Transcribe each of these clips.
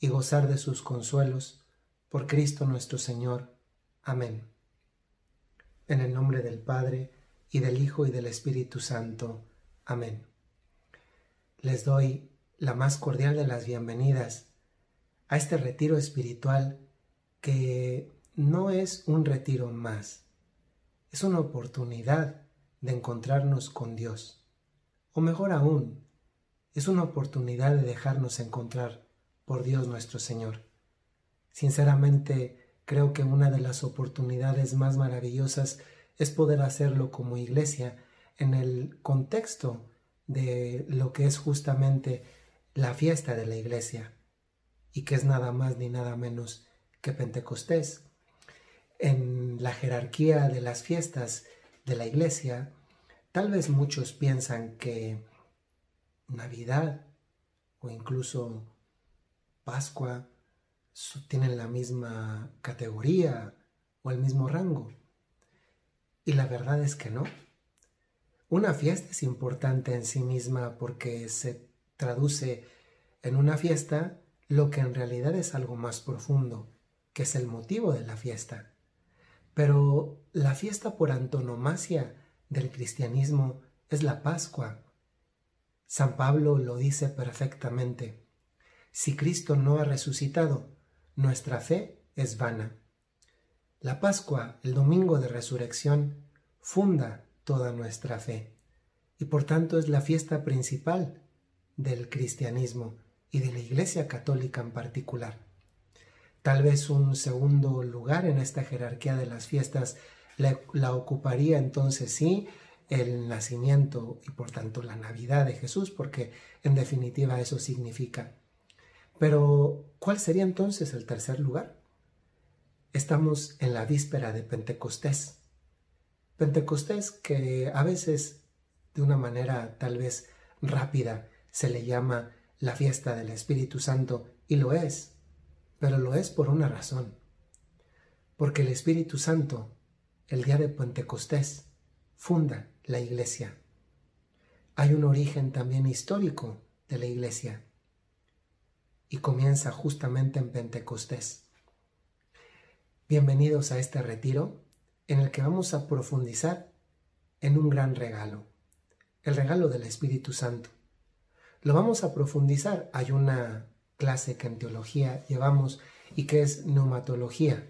y gozar de sus consuelos, por Cristo nuestro Señor. Amén. En el nombre del Padre, y del Hijo, y del Espíritu Santo. Amén. Les doy la más cordial de las bienvenidas a este retiro espiritual que no es un retiro más, es una oportunidad de encontrarnos con Dios. O mejor aún, es una oportunidad de dejarnos encontrar por Dios nuestro Señor. Sinceramente, creo que una de las oportunidades más maravillosas es poder hacerlo como iglesia en el contexto de lo que es justamente la fiesta de la iglesia y que es nada más ni nada menos que Pentecostés. En la jerarquía de las fiestas de la iglesia, tal vez muchos piensan que Navidad o incluso Pascua tienen la misma categoría o el mismo rango. Y la verdad es que no. Una fiesta es importante en sí misma porque se traduce en una fiesta lo que en realidad es algo más profundo, que es el motivo de la fiesta. Pero la fiesta por antonomasia del cristianismo es la Pascua. San Pablo lo dice perfectamente. Si Cristo no ha resucitado, nuestra fe es vana. La Pascua, el domingo de resurrección, funda toda nuestra fe y por tanto es la fiesta principal del cristianismo y de la Iglesia Católica en particular. Tal vez un segundo lugar en esta jerarquía de las fiestas la, ocuparía entonces sí el nacimiento y por tanto la Navidad de Jesús, porque en definitiva eso significa pero, ¿cuál sería entonces el tercer lugar? Estamos en la víspera de Pentecostés. Pentecostés que a veces, de una manera tal vez rápida, se le llama la fiesta del Espíritu Santo, y lo es, pero lo es por una razón. Porque el Espíritu Santo, el día de Pentecostés, funda la iglesia. Hay un origen también histórico de la iglesia y comienza justamente en Pentecostés. Bienvenidos a este retiro en el que vamos a profundizar en un gran regalo, el regalo del Espíritu Santo. Lo vamos a profundizar. Hay una clase que en teología llevamos y que es neumatología,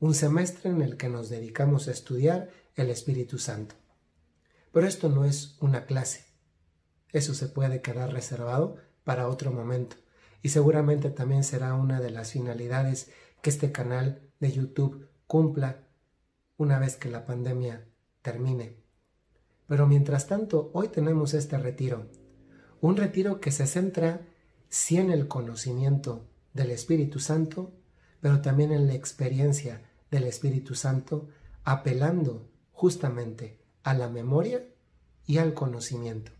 un semestre en el que nos dedicamos a estudiar el Espíritu Santo. Pero esto no es una clase. Eso se puede quedar reservado para otro momento y seguramente también será una de las finalidades que este canal de YouTube cumpla una vez que la pandemia termine. Pero mientras tanto, hoy tenemos este retiro, un retiro que se centra sí en el conocimiento del Espíritu Santo, pero también en la experiencia del Espíritu Santo, apelando justamente a la memoria y al conocimiento.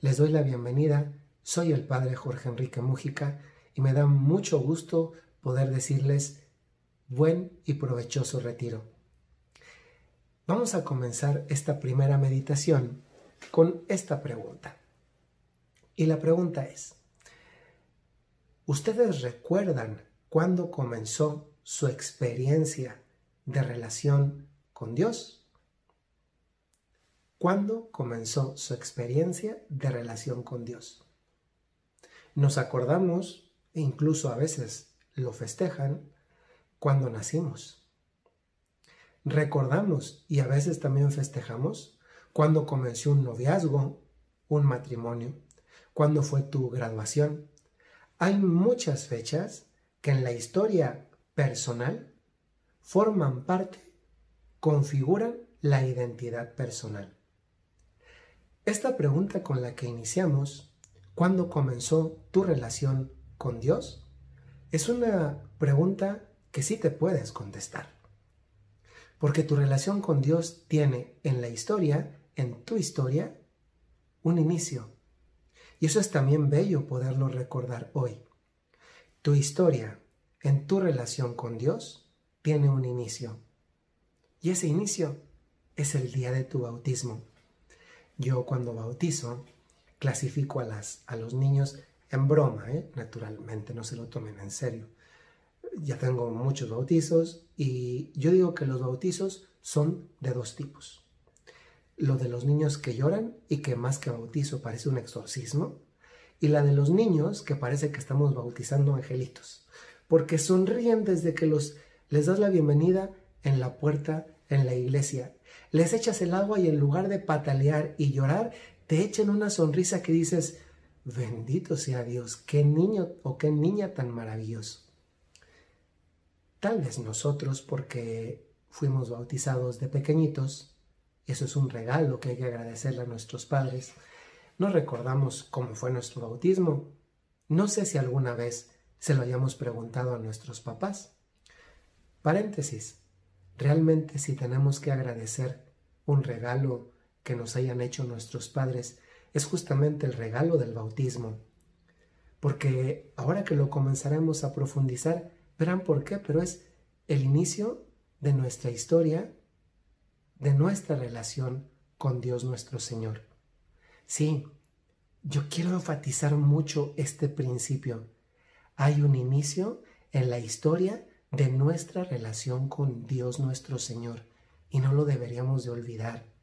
Les doy la bienvenida soy el padre Jorge Enrique Mújica y me da mucho gusto poder decirles buen y provechoso retiro. Vamos a comenzar esta primera meditación con esta pregunta. Y la pregunta es, ¿ustedes recuerdan cuándo comenzó su experiencia de relación con Dios? ¿Cuándo comenzó su experiencia de relación con Dios? Nos acordamos, e incluso a veces lo festejan, cuando nacimos. Recordamos y a veces también festejamos cuando comenzó un noviazgo, un matrimonio, cuando fue tu graduación. Hay muchas fechas que en la historia personal forman parte, configuran la identidad personal. Esta pregunta con la que iniciamos ¿Cuándo comenzó tu relación con Dios? Es una pregunta que sí te puedes contestar. Porque tu relación con Dios tiene en la historia, en tu historia, un inicio. Y eso es también bello poderlo recordar hoy. Tu historia en tu relación con Dios tiene un inicio. Y ese inicio es el día de tu bautismo. Yo cuando bautizo clasifico a, las, a los niños en broma, ¿eh? naturalmente, no se lo tomen en serio. Ya tengo muchos bautizos y yo digo que los bautizos son de dos tipos. Lo de los niños que lloran y que más que bautizo parece un exorcismo. Y la de los niños que parece que estamos bautizando angelitos. Porque sonríen desde que los, les das la bienvenida en la puerta en la iglesia. Les echas el agua y en lugar de patalear y llorar, te echan una sonrisa que dices, bendito sea Dios, qué niño o qué niña tan maravilloso. Tal vez nosotros, porque fuimos bautizados de pequeñitos, eso es un regalo que hay que agradecerle a nuestros padres, no recordamos cómo fue nuestro bautismo. No sé si alguna vez se lo hayamos preguntado a nuestros papás. Paréntesis. Realmente si tenemos que agradecer un regalo que nos hayan hecho nuestros padres, es justamente el regalo del bautismo. Porque ahora que lo comenzaremos a profundizar, verán por qué, pero es el inicio de nuestra historia, de nuestra relación con Dios nuestro Señor. Sí, yo quiero enfatizar mucho este principio. Hay un inicio en la historia de nuestra relación con Dios nuestro Señor y no lo deberíamos de olvidar.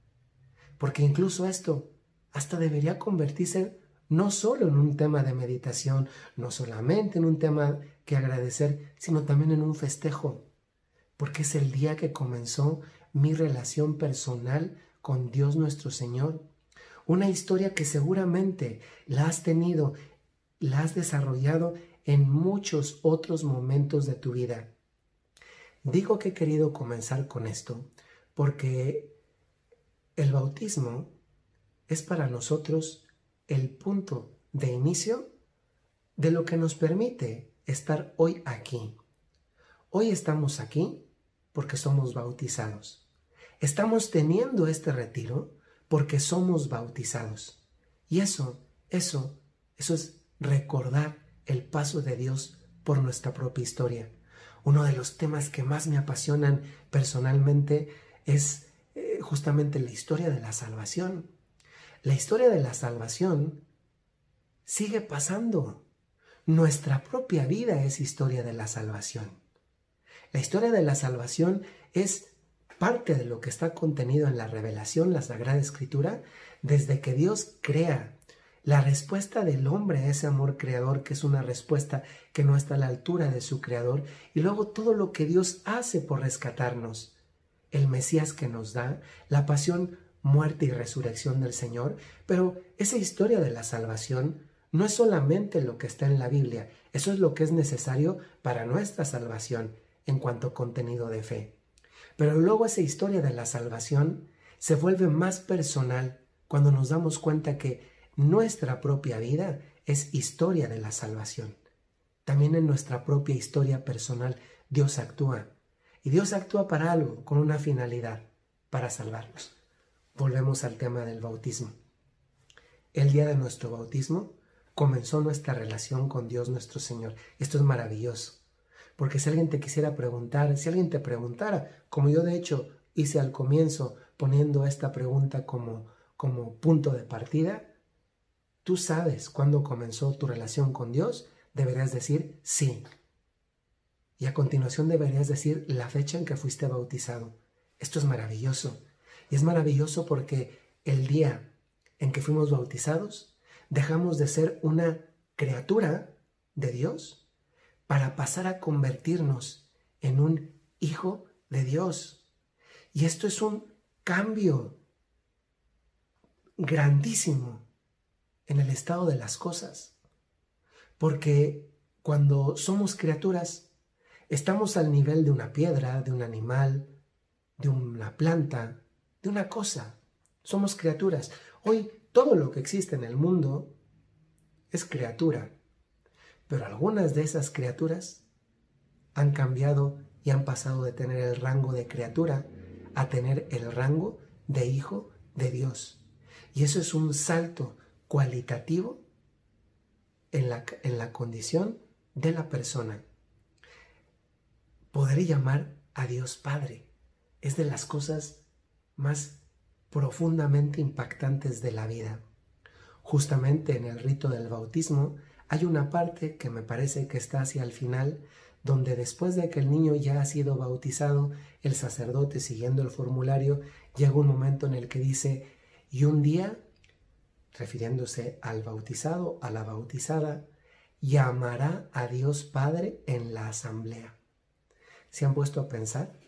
Porque incluso esto hasta debería convertirse no solo en un tema de meditación, no solamente en un tema que agradecer, sino también en un festejo, porque es el día que comenzó mi relación personal con Dios nuestro Señor. Una historia que seguramente la has tenido, la has desarrollado en muchos otros momentos de tu vida. Digo que he querido comenzar con esto porque el bautismo es para nosotros el punto de inicio de lo que nos permite estar hoy aquí. Hoy estamos aquí porque somos bautizados. Estamos teniendo este retiro porque somos bautizados. Y eso, eso, eso es recordar el paso de Dios por nuestra propia historia. Uno de los temas que más me apasionan personalmente es justamente la historia de la salvación. La historia de la salvación sigue pasando. Nuestra propia vida es historia de la salvación. La historia de la salvación es parte de lo que está contenido en la revelación, la Sagrada Escritura, desde que Dios crea. La respuesta del hombre a ese amor creador, que es una respuesta que no está a la altura de su creador, y luego todo lo que Dios hace por rescatarnos. El Mesías que nos da, la pasión, muerte y resurrección del Señor, pero esa historia de la salvación no es solamente lo que está en la Biblia, eso es lo que es necesario para nuestra salvación en cuanto a contenido de fe. Pero luego esa historia de la salvación se vuelve más personal cuando nos damos cuenta que nuestra propia vida es historia de la salvación. También en nuestra propia historia personal Dios actúa. Y Dios actúa para algo, con una finalidad, para salvarnos. Volvemos al tema del bautismo. El día de nuestro bautismo comenzó nuestra relación con Dios nuestro Señor. Esto es maravilloso. Porque si alguien te quisiera preguntar, si alguien te preguntara, como yo de hecho hice al comienzo poniendo esta pregunta como, como punto de partida, tú sabes cuándo comenzó tu relación con Dios, deberías decir sí. Y a continuación deberías decir la fecha en que fuiste bautizado. Esto es maravilloso. Y es maravilloso porque el día en que fuimos bautizados, dejamos de ser una criatura de Dios para pasar a convertirnos en un hijo de Dios. Y esto es un cambio grandísimo en el estado de las cosas. Porque cuando somos criaturas, estamos al nivel de una piedra, de un animal, de una planta, de una cosa. Somos criaturas. Hoy todo lo que existe en el mundo es criatura. Pero algunas de esas criaturas han cambiado y han pasado de tener el rango de criatura a tener el rango de hijo de Dios. Y eso es un salto cualitativo en la, en la condición de la persona. Poder llamar a Dios Padre es de las cosas más profundamente impactantes de la vida. Justamente en el rito del bautismo hay una parte que me parece que está hacia el final, donde después de que el niño ya ha sido bautizado, el sacerdote siguiendo el formulario llega un momento en el que dice, y un día, refiriéndose al bautizado, a la bautizada, llamará a Dios Padre en la asamblea. ¿Se han puesto a pensar?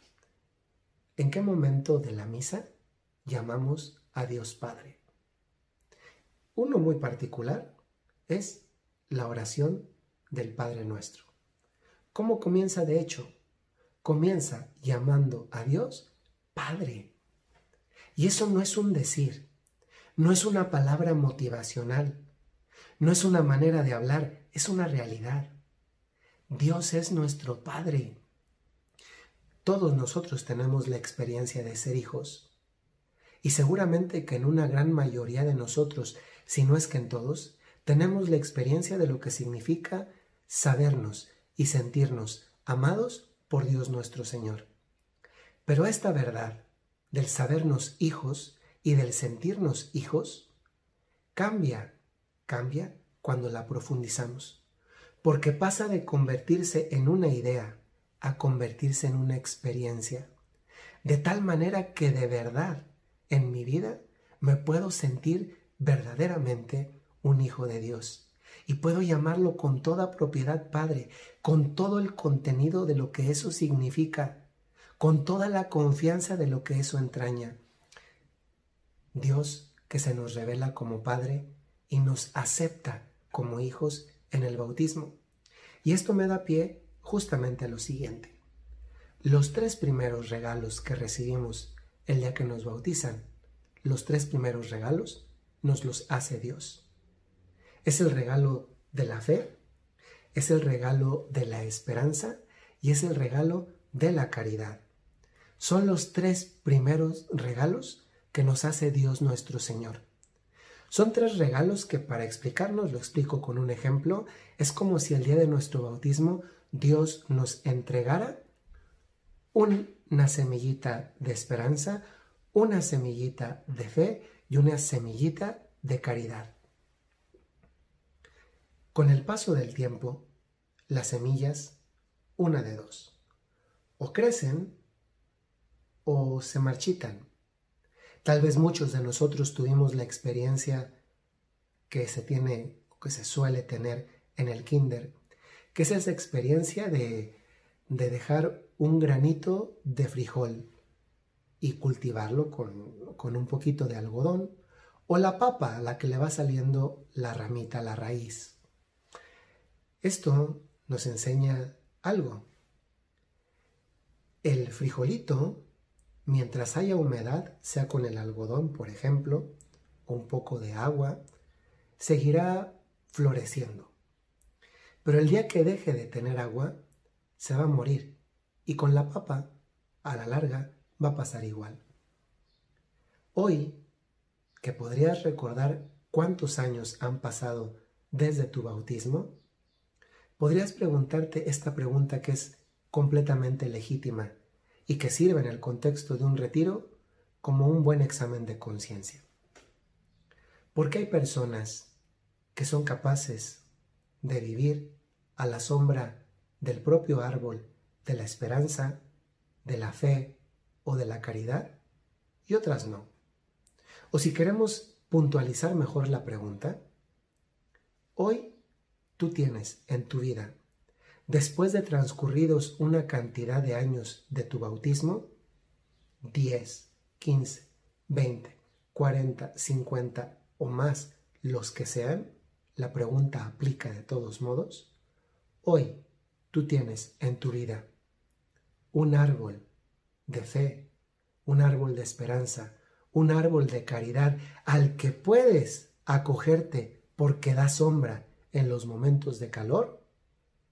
¿En qué momento de la misa llamamos a Dios Padre? Uno muy particular es la oración del Padre Nuestro. ¿Cómo comienza de hecho? Comienza llamando a Dios Padre. Y eso no es un decir, no es una palabra motivacional, no es una manera de hablar, es una realidad. Dios es nuestro Padre. Todos nosotros tenemos la experiencia de ser hijos. Y seguramente que en una gran mayoría de nosotros, si no es que en todos, tenemos la experiencia de lo que significa sabernos y sentirnos amados por Dios nuestro Señor. Pero esta verdad del sabernos hijos y del sentirnos hijos cambia, cambia cuando la profundizamos, porque pasa de convertirse en una idea a convertirse en una experiencia, de tal manera que de verdad en mi vida me puedo sentir verdaderamente un hijo de Dios. Y puedo llamarlo con toda propiedad Padre, con todo el contenido de lo que eso significa, con toda la confianza de lo que eso entraña. Dios que se nos revela como Padre y nos acepta como hijos en el bautismo. Y esto me da pie justamente a lo siguiente. Los tres primeros regalos que recibimos el día que nos bautizan, los tres primeros regalos nos los hace Dios. Es el regalo de la fe, es el regalo de la esperanza y es el regalo de la caridad. Son los tres primeros regalos que nos hace Dios nuestro Señor. Son tres regalos que para explicarnos, lo explico con un ejemplo, es como si el día de nuestro bautismo Dios nos entregara una semillita de esperanza, una semillita de fe y una semillita de caridad. Con el paso del tiempo, las semillas, una de dos, o crecen o se marchitan. Tal vez muchos de nosotros tuvimos la experiencia que se tiene que se suele tener en el kinder que es esa experiencia de, de dejar un granito de frijol y cultivarlo con, con un poquito de algodón o la papa a la que le va saliendo la ramita, la raíz. Esto nos enseña algo. El frijolito, mientras haya humedad, sea con el algodón, por ejemplo, o un poco de agua, seguirá floreciendo. Pero el día que deje de tener agua, se va a morir. Y con la papa, a la larga, va a pasar igual. Hoy, que podrías recordar cuántos años han pasado desde tu bautismo, podrías preguntarte esta pregunta que es completamente legítima y que sirve en el contexto de un retiro como un buen examen de conciencia. ¿Por qué hay personas que son capaces de vivir a la sombra del propio árbol de la esperanza, de la fe o de la caridad y otras no. O si queremos puntualizar mejor la pregunta, hoy tú tienes en tu vida, después de transcurridos una cantidad de años de tu bautismo, 10, 15, 20, 40, 50 o más los que sean, la pregunta aplica de todos modos, Hoy tú tienes en tu vida un árbol de fe, un árbol de esperanza, un árbol de caridad al que puedes acogerte porque da sombra en los momentos de calor.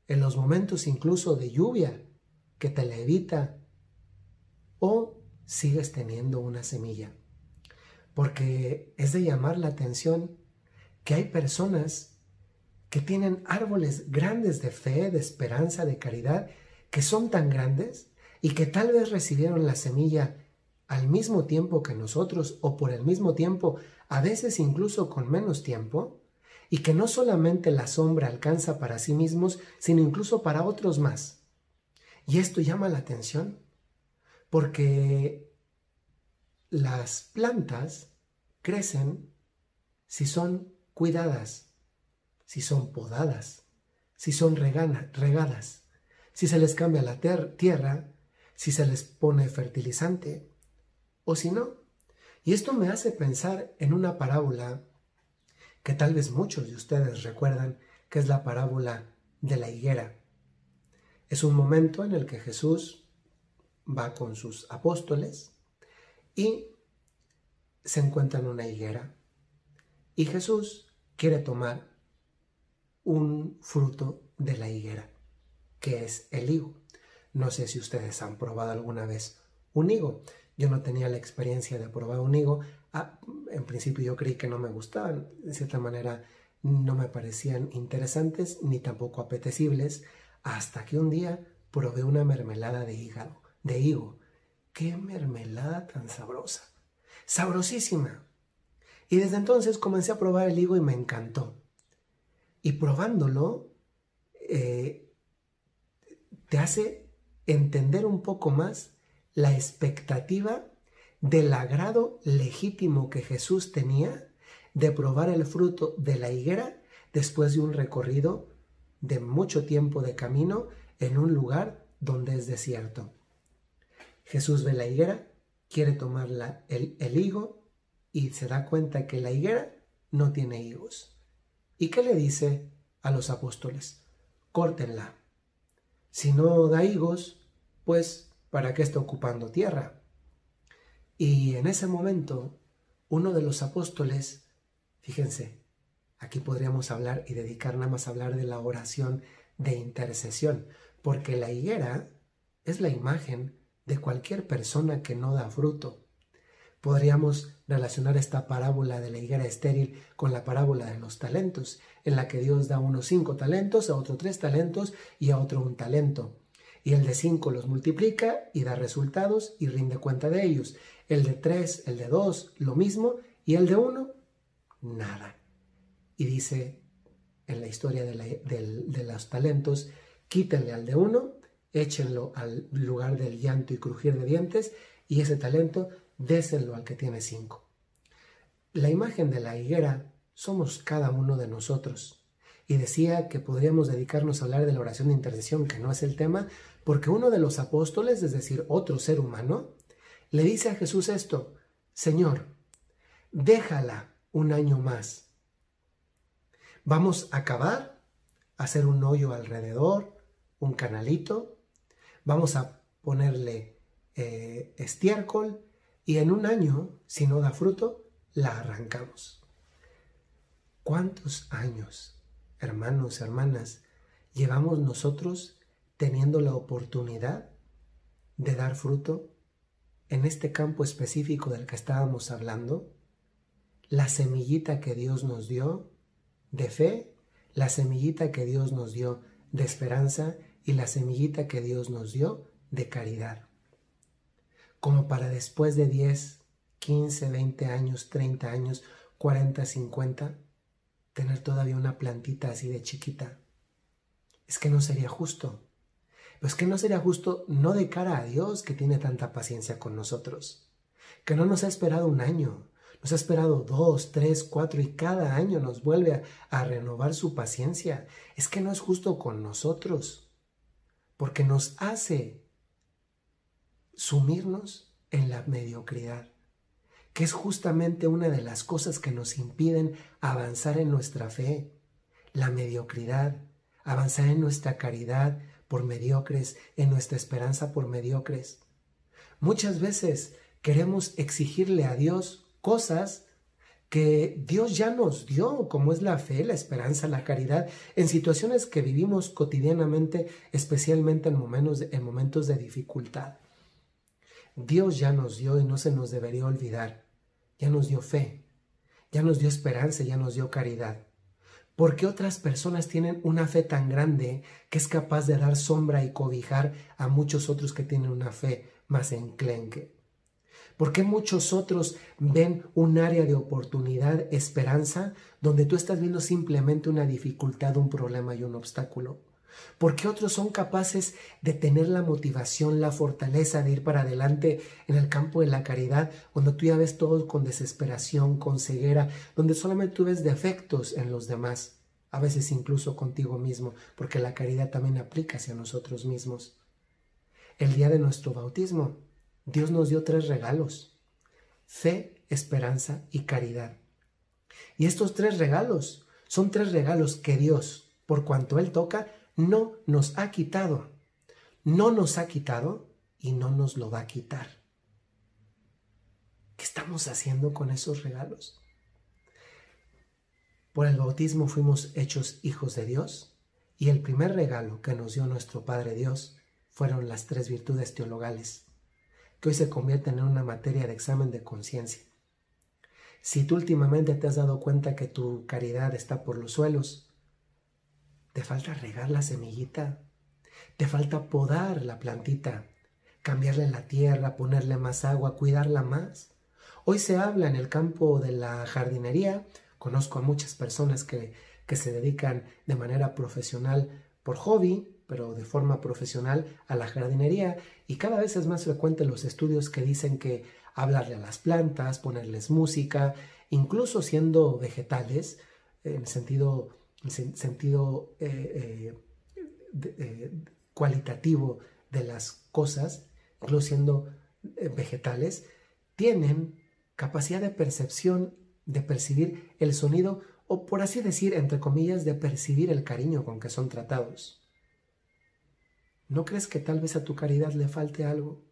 en los momentos incluso de lluvia que te la evita, o sigues teniendo una semilla. Porque es de llamar la atención que hay personas que tienen árboles grandes de fe, de esperanza, de caridad, que son tan grandes y que tal vez recibieron la semilla al mismo tiempo que nosotros o por el mismo tiempo, a veces incluso con menos tiempo, y que no solamente la sombra alcanza para sí mismos, sino incluso para otros más. Y esto llama la atención porque las plantas crecen si son cuidadas, si son podadas, si son regadas, si se les cambia la tierra, si se les pone fertilizante o si no. Y esto me hace pensar en una parábola que tal vez muchos de ustedes recuerdan, que es la parábola de la higuera. Es un momento en el que Jesús va con sus apóstoles y se encuentra en una higuera. Y Jesús quiere tomar un fruto de la higuera, que es el higo. No sé si ustedes han probado alguna vez un higo. Yo no tenía la experiencia de probar un higo. Ah, en principio yo creí que no me gustaban. De cierta manera no me parecían interesantes ni tampoco apetecibles. Hasta que un día probé una mermelada de hígado, de higo. ¡Qué mermelada tan sabrosa! Sabrosísima. Y desde entonces comencé a probar el higo y me encantó. Y probándolo, eh, te hace entender un poco más la expectativa del agrado legítimo que Jesús tenía de probar el fruto de la higuera después de un recorrido de mucho tiempo de camino en un lugar donde es desierto. Jesús ve la higuera, quiere tomar el, el higo y se da cuenta que la higuera no tiene higos. ¿Y qué le dice a los apóstoles? Córtenla. Si no da higos, pues ¿para qué está ocupando tierra? Y en ese momento, uno de los apóstoles, fíjense, aquí podríamos hablar y dedicar nada más a hablar de la oración de intercesión, porque la higuera es la imagen de cualquier persona que no da fruto. Podríamos relacionar esta parábola de la higuera estéril con la parábola de los talentos, en la que Dios da unos cinco talentos, a otro tres talentos y a otro un talento. Y el de 5 los multiplica y da resultados y rinde cuenta de ellos. El de 3, el de 2, lo mismo. Y el de 1, nada. Y dice en la historia de, los talentos, quítenle al de 1, échenlo al lugar del llanto y crujir de dientes y ese talento désenlo al que tiene 5. La imagen de la higuera somos cada uno de nosotros y decía que podríamos dedicarnos a hablar de la oración de intercesión, que no es el tema, porque uno de los apóstoles, es decir, otro ser humano, le dice a Jesús esto, Señor, déjala un año más. Vamos a acabar, hacer un hoyo alrededor, un canalito, vamos a ponerle eh, estiércol y en un año, si no da fruto, la arrancamos. ¿Cuántos años hermanos, hermanas, llevamos nosotros teniendo la oportunidad de dar fruto en este campo específico del que estábamos hablando? La semillita que Dios nos dio de fe, la semillita que Dios nos dio de esperanza y la semillita que Dios nos dio de caridad. Como para después de 10, 15, 20 años, 30 años, 40, 50, tener todavía una plantita así de chiquita. Es que no sería justo. Pero es que no sería justo no de cara a Dios que tiene tanta paciencia con nosotros, que no nos ha esperado un año, nos ha esperado dos, tres, cuatro y cada año nos vuelve a, a renovar su paciencia. Es que no es justo con nosotros, porque nos hace sumirnos en la mediocridad que es justamente una de las cosas que nos impiden avanzar en nuestra fe, la mediocridad, avanzar en nuestra caridad por mediocres, en nuestra esperanza por mediocres. Muchas veces queremos exigirle a Dios cosas que Dios ya nos dio, como es la fe, la esperanza, la caridad, en situaciones que vivimos cotidianamente, especialmente en momentos de, en momentos de dificultad. Dios ya nos dio y no se nos debería olvidar. Ya nos dio fe, ya nos dio esperanza, ya nos dio caridad. ¿Por qué otras personas tienen una fe tan grande que es capaz de dar sombra y cobijar a muchos otros que tienen una fe más enclenque? ¿Por qué muchos otros ven un área de oportunidad, esperanza, donde tú estás viendo simplemente una dificultad, un problema y un obstáculo? ¿Por qué otros son capaces de tener la motivación, la fortaleza de ir para adelante en el campo de la caridad, cuando tú ya ves todo con desesperación, con ceguera, donde solamente tú ves defectos en los demás, a veces incluso contigo mismo, porque la caridad también aplica hacia nosotros mismos? El día de nuestro bautismo, Dios nos dio tres regalos, fe, esperanza y caridad. Y estos tres regalos son tres regalos que Dios, por cuanto Él toca, no nos ha quitado. No nos ha quitado y no nos lo va a quitar. ¿Qué estamos haciendo con esos regalos? Por el bautismo fuimos hechos hijos de Dios y el primer regalo que nos dio nuestro Padre Dios fueron las tres virtudes teologales, que hoy se convierten en una materia de examen de conciencia. Si tú últimamente te has dado cuenta que tu caridad está por los suelos, te falta regar la semillita, te falta podar la plantita, cambiarle la tierra, ponerle más agua, cuidarla más. Hoy se habla en el campo de la jardinería, conozco a muchas personas que, que se dedican de manera profesional por hobby, pero de forma profesional a la jardinería. Y cada vez es más frecuente los estudios que dicen que hablarle a las plantas, ponerles música, incluso siendo vegetales, en sentido sentido eh, eh, eh, cualitativo de las cosas, incluso siendo vegetales, tienen capacidad de percepción, de percibir el sonido, o por así decir, entre comillas, de percibir el cariño con que son tratados. ¿No crees que tal vez a tu caridad le falte algo?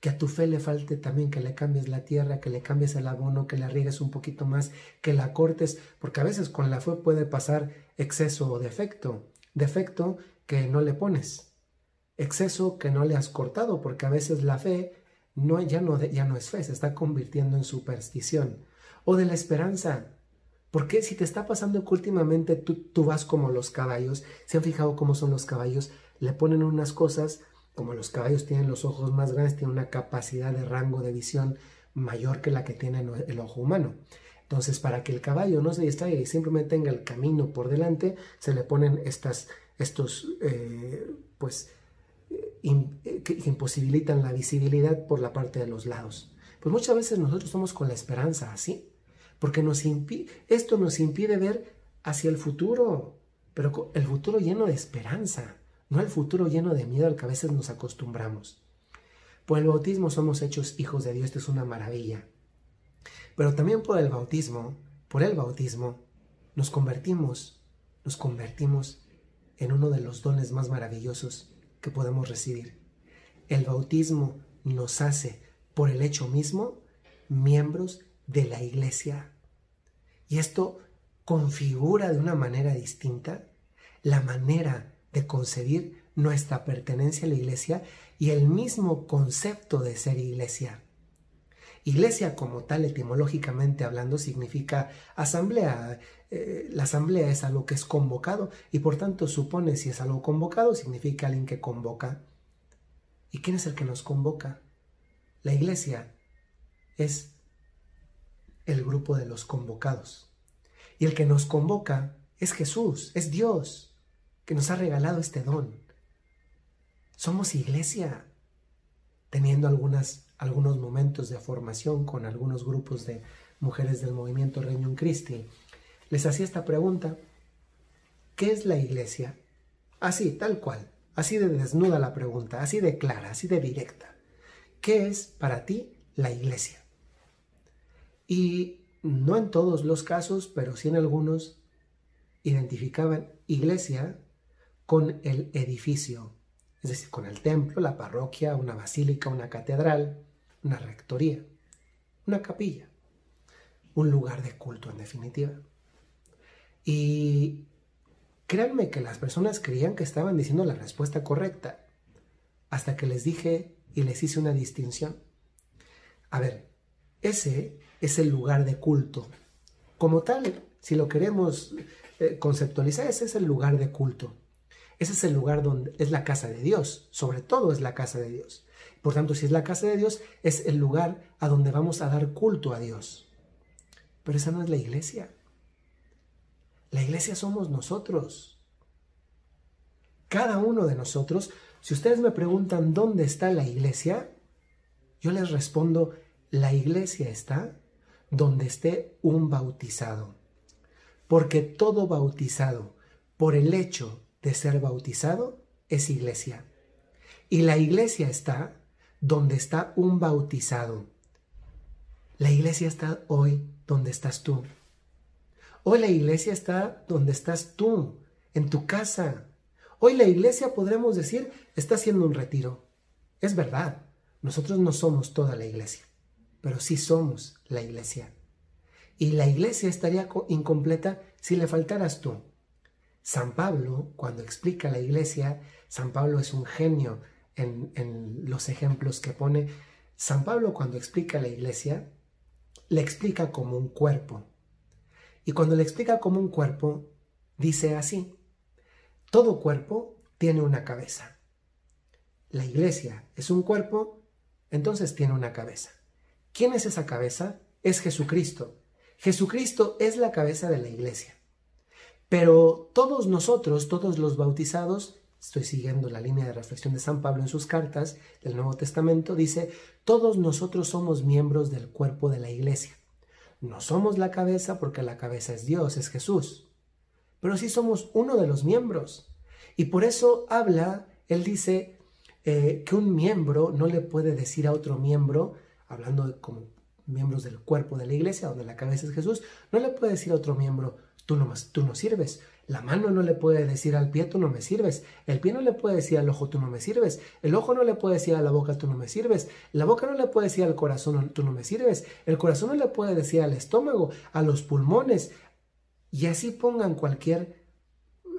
Que a tu fe le falte también que le cambies la tierra, que le cambies el abono, que la riegues un poquito más, que la cortes, porque a veces con la fe puede pasar exceso o defecto, defecto que no le pones, exceso que no le has cortado, porque a veces la fe no, ya, no, ya no es fe, se está convirtiendo en superstición, o de la esperanza. Porque si te está pasando que últimamente tú, tú vas como los caballos, se han fijado cómo son los caballos, le ponen unas cosas como los caballos tienen los ojos más grandes, tienen una capacidad de rango de visión mayor que la que tiene el ojo humano. Entonces, para que el caballo no se distraiga y simplemente tenga el camino por delante, se le ponen estas, estos, eh, pues, eh, que imposibilitan la visibilidad por la parte de los lados. Pues muchas veces nosotros somos con la esperanza así, porque esto nos impide ver hacia el futuro, pero el futuro lleno de esperanza no el futuro lleno de miedo al que a veces nos acostumbramos. Por el bautismo somos hechos hijos de Dios, esto es una maravilla. Pero también por el bautismo, por el bautismo, nos convertimos, nos convertimos en uno de los dones más maravillosos que podemos recibir. El bautismo nos hace, por el hecho mismo, miembros de la iglesia. Y esto configura de una manera distinta la manera de concebir nuestra pertenencia a la iglesia y el mismo concepto de ser iglesia. Iglesia como tal, etimológicamente hablando, significa asamblea. Eh, la asamblea es algo que es convocado y por tanto supone si es algo convocado, significa alguien que convoca. ¿Y quién es el que nos convoca? La iglesia es el grupo de los convocados. Y el que nos convoca es Jesús, es Dios que nos ha regalado este don. Somos iglesia, teniendo algunas, algunos momentos de formación con algunos grupos de mujeres del movimiento Reunion Christi. Les hacía esta pregunta, ¿qué es la iglesia? Así, tal cual, así de desnuda la pregunta, así de clara, así de directa. ¿Qué es para ti la iglesia? Y no en todos los casos, pero sí en algunos, identificaban iglesia con el edificio, es decir, con el templo, la parroquia, una basílica, una catedral, una rectoría, una capilla, un lugar de culto en definitiva. Y créanme que las personas creían que estaban diciendo la respuesta correcta, hasta que les dije y les hice una distinción. A ver, ese es el lugar de culto. Como tal, si lo queremos eh, conceptualizar, ese es el lugar de culto. Ese es el lugar donde es la casa de Dios, sobre todo es la casa de Dios. Por tanto, si es la casa de Dios, es el lugar a donde vamos a dar culto a Dios. Pero esa no es la iglesia. La iglesia somos nosotros. Cada uno de nosotros, si ustedes me preguntan dónde está la iglesia, yo les respondo, la iglesia está donde esté un bautizado. Porque todo bautizado, por el hecho de ser bautizado, es iglesia. Y la iglesia está donde está un bautizado. La iglesia está hoy donde estás tú. Hoy la iglesia está donde estás tú, en tu casa. Hoy la iglesia, podremos decir, está haciendo un retiro. Es verdad, nosotros no somos toda la iglesia, pero sí somos la iglesia. Y la iglesia estaría incompleta si le faltaras tú. San Pablo, cuando explica la iglesia, San Pablo es un genio en, en los ejemplos que pone. San Pablo cuando explica la iglesia, le explica como un cuerpo. Y cuando le explica como un cuerpo, dice así, todo cuerpo tiene una cabeza. La iglesia es un cuerpo, entonces tiene una cabeza. ¿Quién es esa cabeza? Es Jesucristo. Jesucristo es la cabeza de la iglesia. Pero todos nosotros, todos los bautizados, estoy siguiendo la línea de reflexión de San Pablo en sus cartas del Nuevo Testamento, dice, todos nosotros somos miembros del cuerpo de la iglesia. No somos la cabeza porque la cabeza es Dios, es Jesús, pero sí somos uno de los miembros. Y por eso habla, él dice eh, que un miembro no le puede decir a otro miembro, hablando de como miembros del cuerpo de la iglesia, donde la cabeza es Jesús, no le puede decir a otro miembro, tú no, tú no sirves. La mano no le puede decir al pie, tú no me sirves. El pie no le puede decir al ojo, tú no me sirves. El ojo no le puede decir a la boca, tú no me sirves. La boca no le puede decir al corazón, tú no me sirves. El corazón no le puede decir al estómago, a los pulmones. Y así pongan cualquier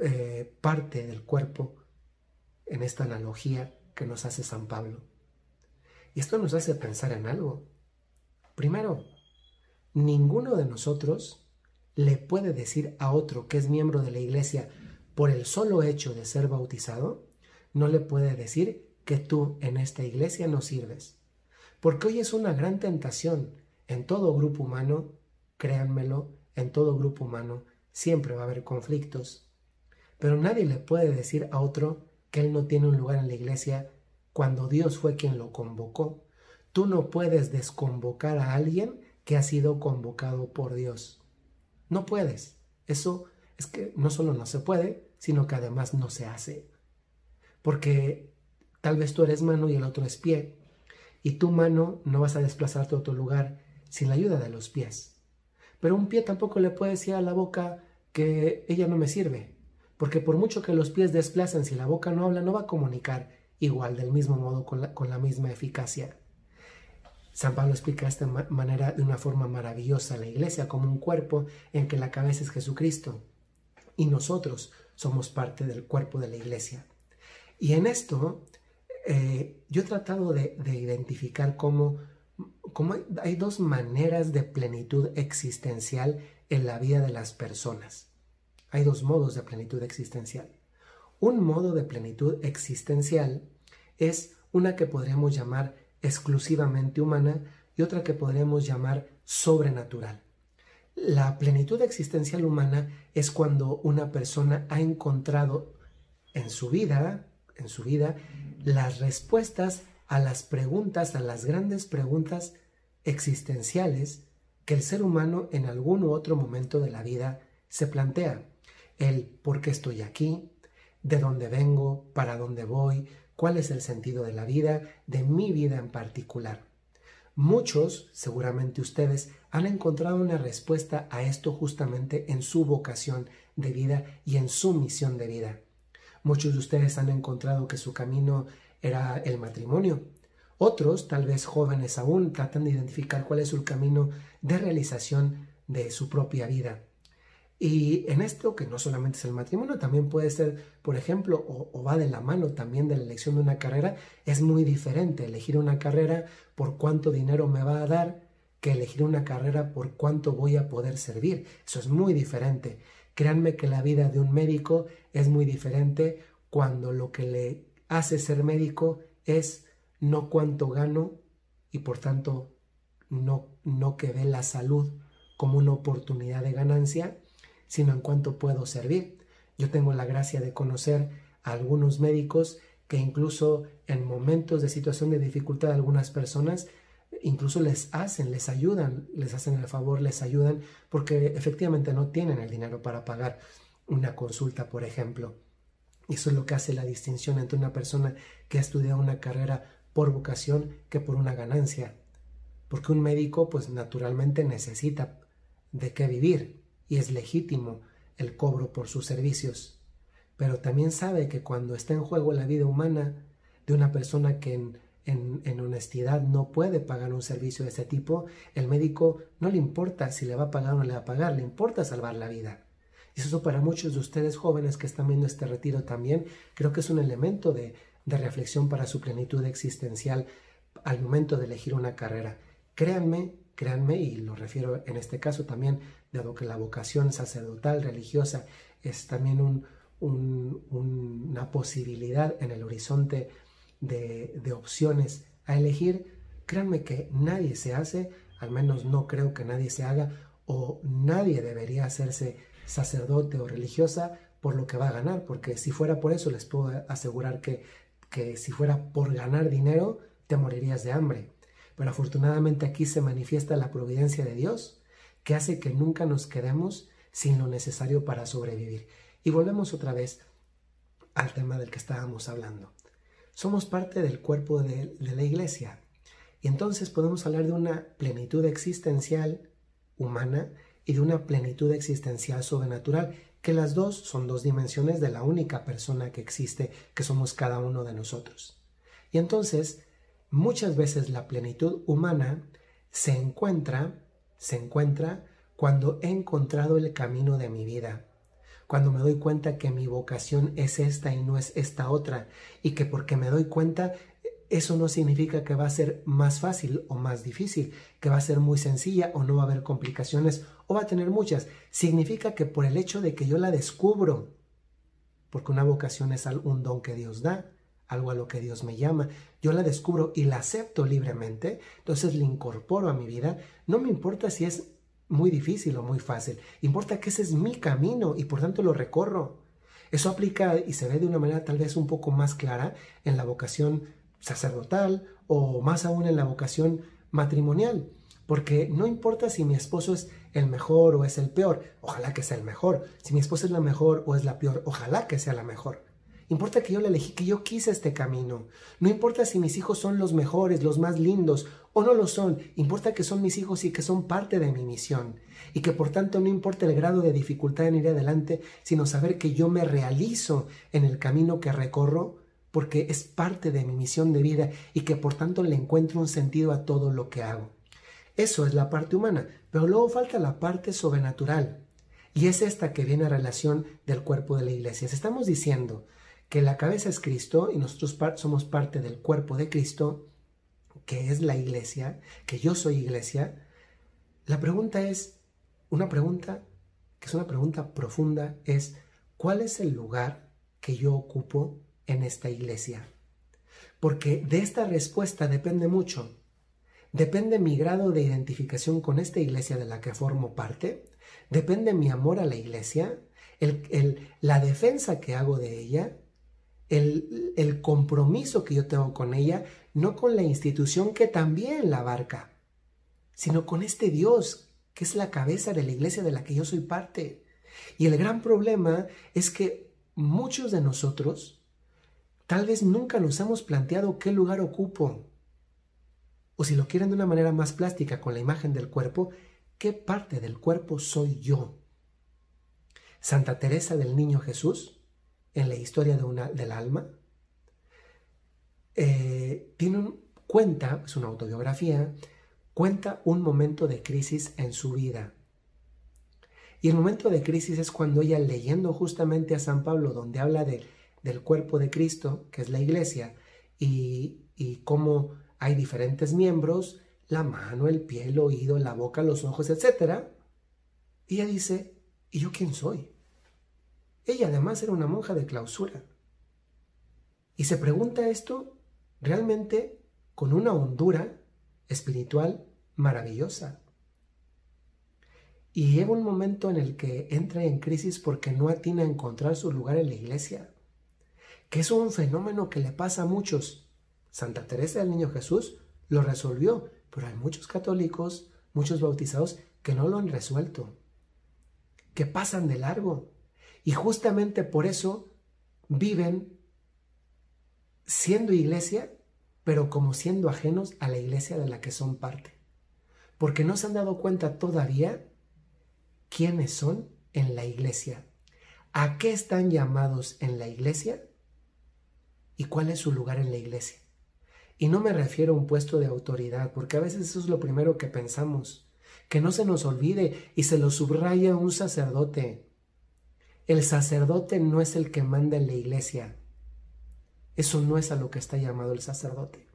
eh, parte del cuerpo en esta analogía que nos hace San Pablo. Y esto nos hace pensar en algo. Primero, ninguno de nosotros le puede decir a otro que es miembro de la iglesia por el solo hecho de ser bautizado, no le puede decir que tú en esta iglesia no sirves. Porque hoy es una gran tentación. En todo grupo humano, créanmelo, en todo grupo humano siempre va a haber conflictos. Pero nadie le puede decir a otro que él no tiene un lugar en la iglesia cuando Dios fue quien lo convocó. Tú no puedes desconvocar a alguien que ha sido convocado por Dios. No puedes. Eso es que no solo no se puede, sino que además no se hace. Porque tal vez tú eres mano y el otro es pie. Y tu mano no vas a desplazarte a otro lugar sin la ayuda de los pies. Pero un pie tampoco le puede decir a la boca que ella no me sirve. Porque por mucho que los pies desplacen, si la boca no habla, no va a comunicar igual, del mismo modo, con la, con la misma eficacia. San Pablo explica de esta manera de una forma maravillosa la iglesia como un cuerpo en que la cabeza es Jesucristo y nosotros somos parte del cuerpo de la iglesia. Y en esto eh, yo he tratado de, identificar cómo, cómo hay dos maneras de plenitud existencial en la vida de las personas. Hay dos modos de plenitud existencial. Un modo de plenitud existencial es una que podríamos llamar exclusivamente humana y otra que podríamos llamar sobrenatural. La plenitud existencial humana es cuando una persona ha encontrado en su vida, en su vida, las respuestas a las preguntas, a las grandes preguntas existenciales que el ser humano en algún u otro momento de la vida se plantea. El por qué estoy aquí, de dónde vengo, para dónde voy, cuál es el sentido de la vida, de mi vida en particular. Muchos, seguramente ustedes, han encontrado una respuesta a esto justamente en su vocación de vida y en su misión de vida. Muchos de ustedes han encontrado que su camino era el matrimonio. Otros, tal vez jóvenes aún, tratan de identificar cuál es su camino de realización de su propia vida. Y en esto, que no solamente es el matrimonio, también puede ser, por ejemplo, o, va de la mano también de la elección de una carrera, es muy diferente elegir una carrera por cuánto dinero me va a dar que elegir una carrera por cuánto voy a poder servir. Eso es muy diferente. Créanme que la vida de un médico es muy diferente cuando lo que le hace ser médico es no cuánto gano y por tanto no, no que ve la salud como una oportunidad de ganancia, sino en cuanto puedo servir. Yo tengo la gracia de conocer a algunos médicos que incluso en momentos de situación de dificultad algunas personas incluso les hacen, les ayudan, les hacen el favor, les ayudan porque efectivamente no tienen el dinero para pagar una consulta, por ejemplo. Eso es lo que hace la distinción entre una persona que ha estudiado una carrera por vocación que por una ganancia. Porque un médico pues naturalmente necesita de qué vivir y es legítimo el cobro por sus servicios, pero también sabe que cuando está en juego la vida humana de una persona que en, honestidad no puede pagar un servicio de ese tipo, el médico no le importa si le va a pagar o no le va a pagar, le importa salvar la vida. Y eso para muchos de ustedes jóvenes que están viendo este retiro también, creo que es un elemento de, de reflexión para su plenitud existencial al momento de elegir una carrera. Créanme Créanme, y lo refiero en este caso también, dado que la vocación sacerdotal, religiosa, es también una posibilidad en el horizonte de, de opciones a elegir, créanme que nadie se hace, al menos no creo que nadie se haga, o nadie debería hacerse sacerdote o religiosa por lo que va a ganar, porque si fuera por eso les puedo asegurar que, que si fuera por ganar dinero, te morirías de hambre. Pero afortunadamente aquí se manifiesta la providencia de Dios, que hace que nunca nos quedemos sin lo necesario para sobrevivir. Y volvemos otra vez al tema del que estábamos hablando. Somos parte del cuerpo de, la iglesia. Y entonces podemos hablar de una plenitud existencial humana y de una plenitud existencial sobrenatural, que las dos son dos dimensiones de la única persona que existe, que somos cada uno de nosotros. Y entonces Muchas veces la plenitud humana se encuentra, se encuentra cuando he encontrado el camino de mi vida, cuando me doy cuenta que mi vocación es esta y no es esta otra, y que porque me doy cuenta eso no significa que va a ser más fácil o más difícil, que va a ser muy sencilla o no va a haber complicaciones o va a tener muchas. Significa que por el hecho de que yo la descubro, porque una vocación es un don que Dios da, algo a lo que Dios me llama, yo la descubro y la acepto libremente, entonces la incorporo a mi vida, no me importa si es muy difícil o muy fácil, importa que ese es mi camino y por tanto lo recorro. Eso aplica y se ve de una manera tal vez un poco más clara en la vocación sacerdotal o más aún en la vocación matrimonial, porque no importa si mi esposo es el mejor o es el peor, ojalá que sea el mejor, si mi esposa es la mejor o es la peor, ojalá que sea la mejor. Importa que yo le elegí, que yo quise este camino. No importa si mis hijos son los mejores, los más lindos o no lo son. Importa que son mis hijos y que son parte de mi misión. Y que por tanto no importa el grado de dificultad en ir adelante, sino saber que yo me realizo en el camino que recorro porque es parte de mi misión de vida y que por tanto le encuentro un sentido a todo lo que hago. Eso es la parte humana, pero luego falta la parte sobrenatural. Y es esta que viene a relación del cuerpo de la iglesia. Estamos diciendo que la cabeza es Cristo y nosotros somos parte del cuerpo de Cristo, que es la iglesia, que yo soy iglesia, la pregunta es, una pregunta que es una pregunta profunda, es, ¿cuál es el lugar que yo ocupo en esta iglesia? Porque de esta respuesta depende mucho. Depende mi grado de identificación con esta iglesia de la que formo parte, depende mi amor a la iglesia, la defensa que hago de ella, el, compromiso que yo tengo con ella, no con la institución que también la abarca, sino con este Dios que es la cabeza de la iglesia de la que yo soy parte. Y el gran problema es que muchos de nosotros tal vez nunca nos hemos planteado qué lugar ocupo. O si lo quieren de una manera más plástica con la imagen del cuerpo, ¿qué parte del cuerpo soy yo? Santa Teresa del Niño Jesús en la historia de una, del alma. Eh, tiene cuenta, es una autobiografía, cuenta un momento de crisis en su vida. Y el momento de crisis es cuando ella leyendo justamente a San Pablo, donde habla de, del cuerpo de Cristo, que es la iglesia, y, y cómo hay diferentes miembros, la mano, el pie, el oído, la boca, los ojos, etc. ella dice, ¿y yo quién soy? Ella además era una monja de clausura. Y se pregunta esto realmente con una hondura espiritual maravillosa. Y llega un momento en el que entra en crisis porque no atina a encontrar su lugar en la iglesia, que es un fenómeno que le pasa a muchos. Santa Teresa del Niño Jesús lo resolvió, pero hay muchos católicos, muchos bautizados que no lo han resuelto, que pasan de largo. Y justamente por eso viven siendo iglesia, pero como siendo ajenos a la iglesia de la que son parte. Porque no se han dado cuenta todavía quiénes son en la iglesia, a qué están llamados en la iglesia y cuál es su lugar en la iglesia. Y no me refiero a un puesto de autoridad, porque a veces eso es lo primero que pensamos. Que no se nos olvide y se lo subraya un sacerdote. El sacerdote no es el que manda en la iglesia. Eso no es a lo que está llamado el sacerdote.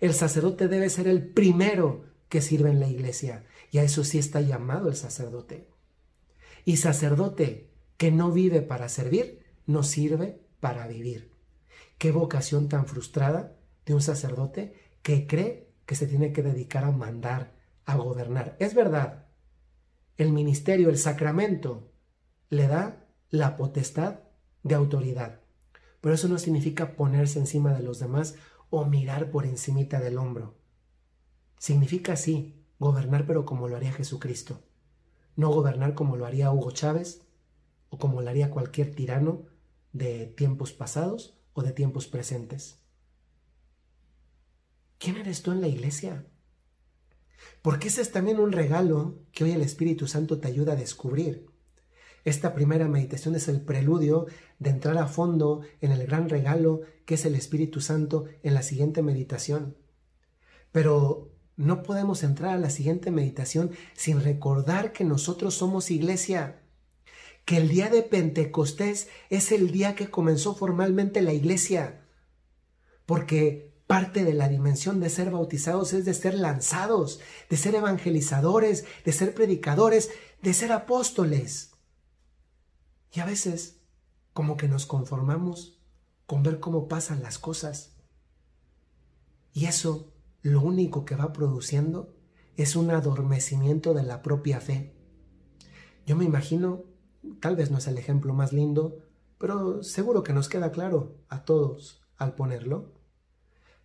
El sacerdote debe ser el primero que sirve en la iglesia. Y a eso sí está llamado el sacerdote. Y sacerdote que no vive para servir, no sirve para vivir. Qué vocación tan frustrada de un sacerdote que cree que se tiene que dedicar a mandar, a gobernar. Es verdad, el ministerio, el sacramento, le da la potestad de autoridad. Pero eso no significa ponerse encima de los demás o mirar por encimita del hombro. Significa sí, gobernar pero como lo haría Jesucristo. No gobernar como lo haría Hugo Chávez o como lo haría cualquier tirano de tiempos pasados o de tiempos presentes. ¿Quién eres tú en la iglesia? Porque ese es también un regalo que hoy el Espíritu Santo te ayuda a descubrir. Esta primera meditación es el preludio de entrar a fondo en el gran regalo que es el Espíritu Santo en la siguiente meditación. Pero no podemos entrar a la siguiente meditación sin recordar que nosotros somos iglesia, que el día de Pentecostés es el día que comenzó formalmente la iglesia, porque parte de la dimensión de ser bautizados es de ser lanzados, de ser evangelizadores, de ser predicadores, de ser apóstoles. Y a veces como que nos conformamos con ver cómo pasan las cosas. Y eso lo único que va produciendo es un adormecimiento de la propia fe. Yo me imagino, tal vez no es el ejemplo más lindo, pero seguro que nos queda claro a todos al ponerlo,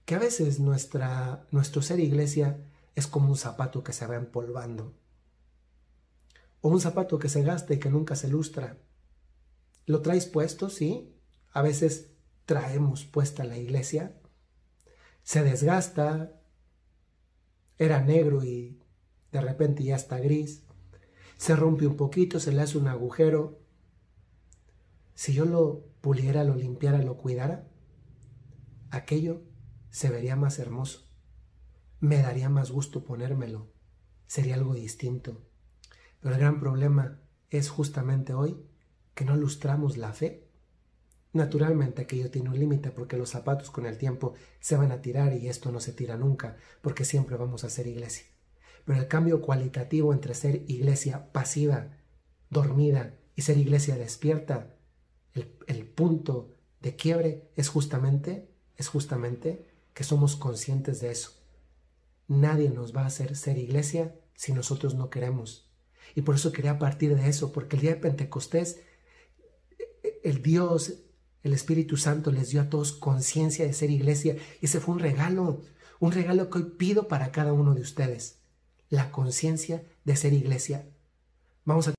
que a veces nuestra, nuestro ser iglesia es como un zapato que se va empolvando, o un zapato que se gasta y que nunca se lustra. ¿Lo traes puesto? Sí. A veces traemos puesta la iglesia, se desgasta, era negro y de repente ya está gris. Se rompe un poquito, se le hace un agujero. Si yo lo puliera, lo limpiara, lo cuidara, aquello se vería más hermoso. Me daría más gusto ponérmelo. Sería algo distinto. Pero el gran problema es justamente hoy que no lustramos la fe Naturalmente aquello tiene un límite porque los zapatos con el tiempo se van a tirar y esto no se tira nunca porque siempre vamos a ser iglesia. Pero el cambio cualitativo entre ser iglesia pasiva, dormida y ser iglesia despierta, el, el punto de quiebre es justamente, es justamente que somos conscientes de eso. Nadie nos va a hacer ser iglesia si nosotros no queremos. Y por eso quería partir de eso, porque el día de Pentecostés, el Dios, el Espíritu Santo les dio a todos conciencia de ser iglesia. Ese fue un regalo, un regalo que hoy pido para cada uno de ustedes. La conciencia de ser iglesia. Vamos a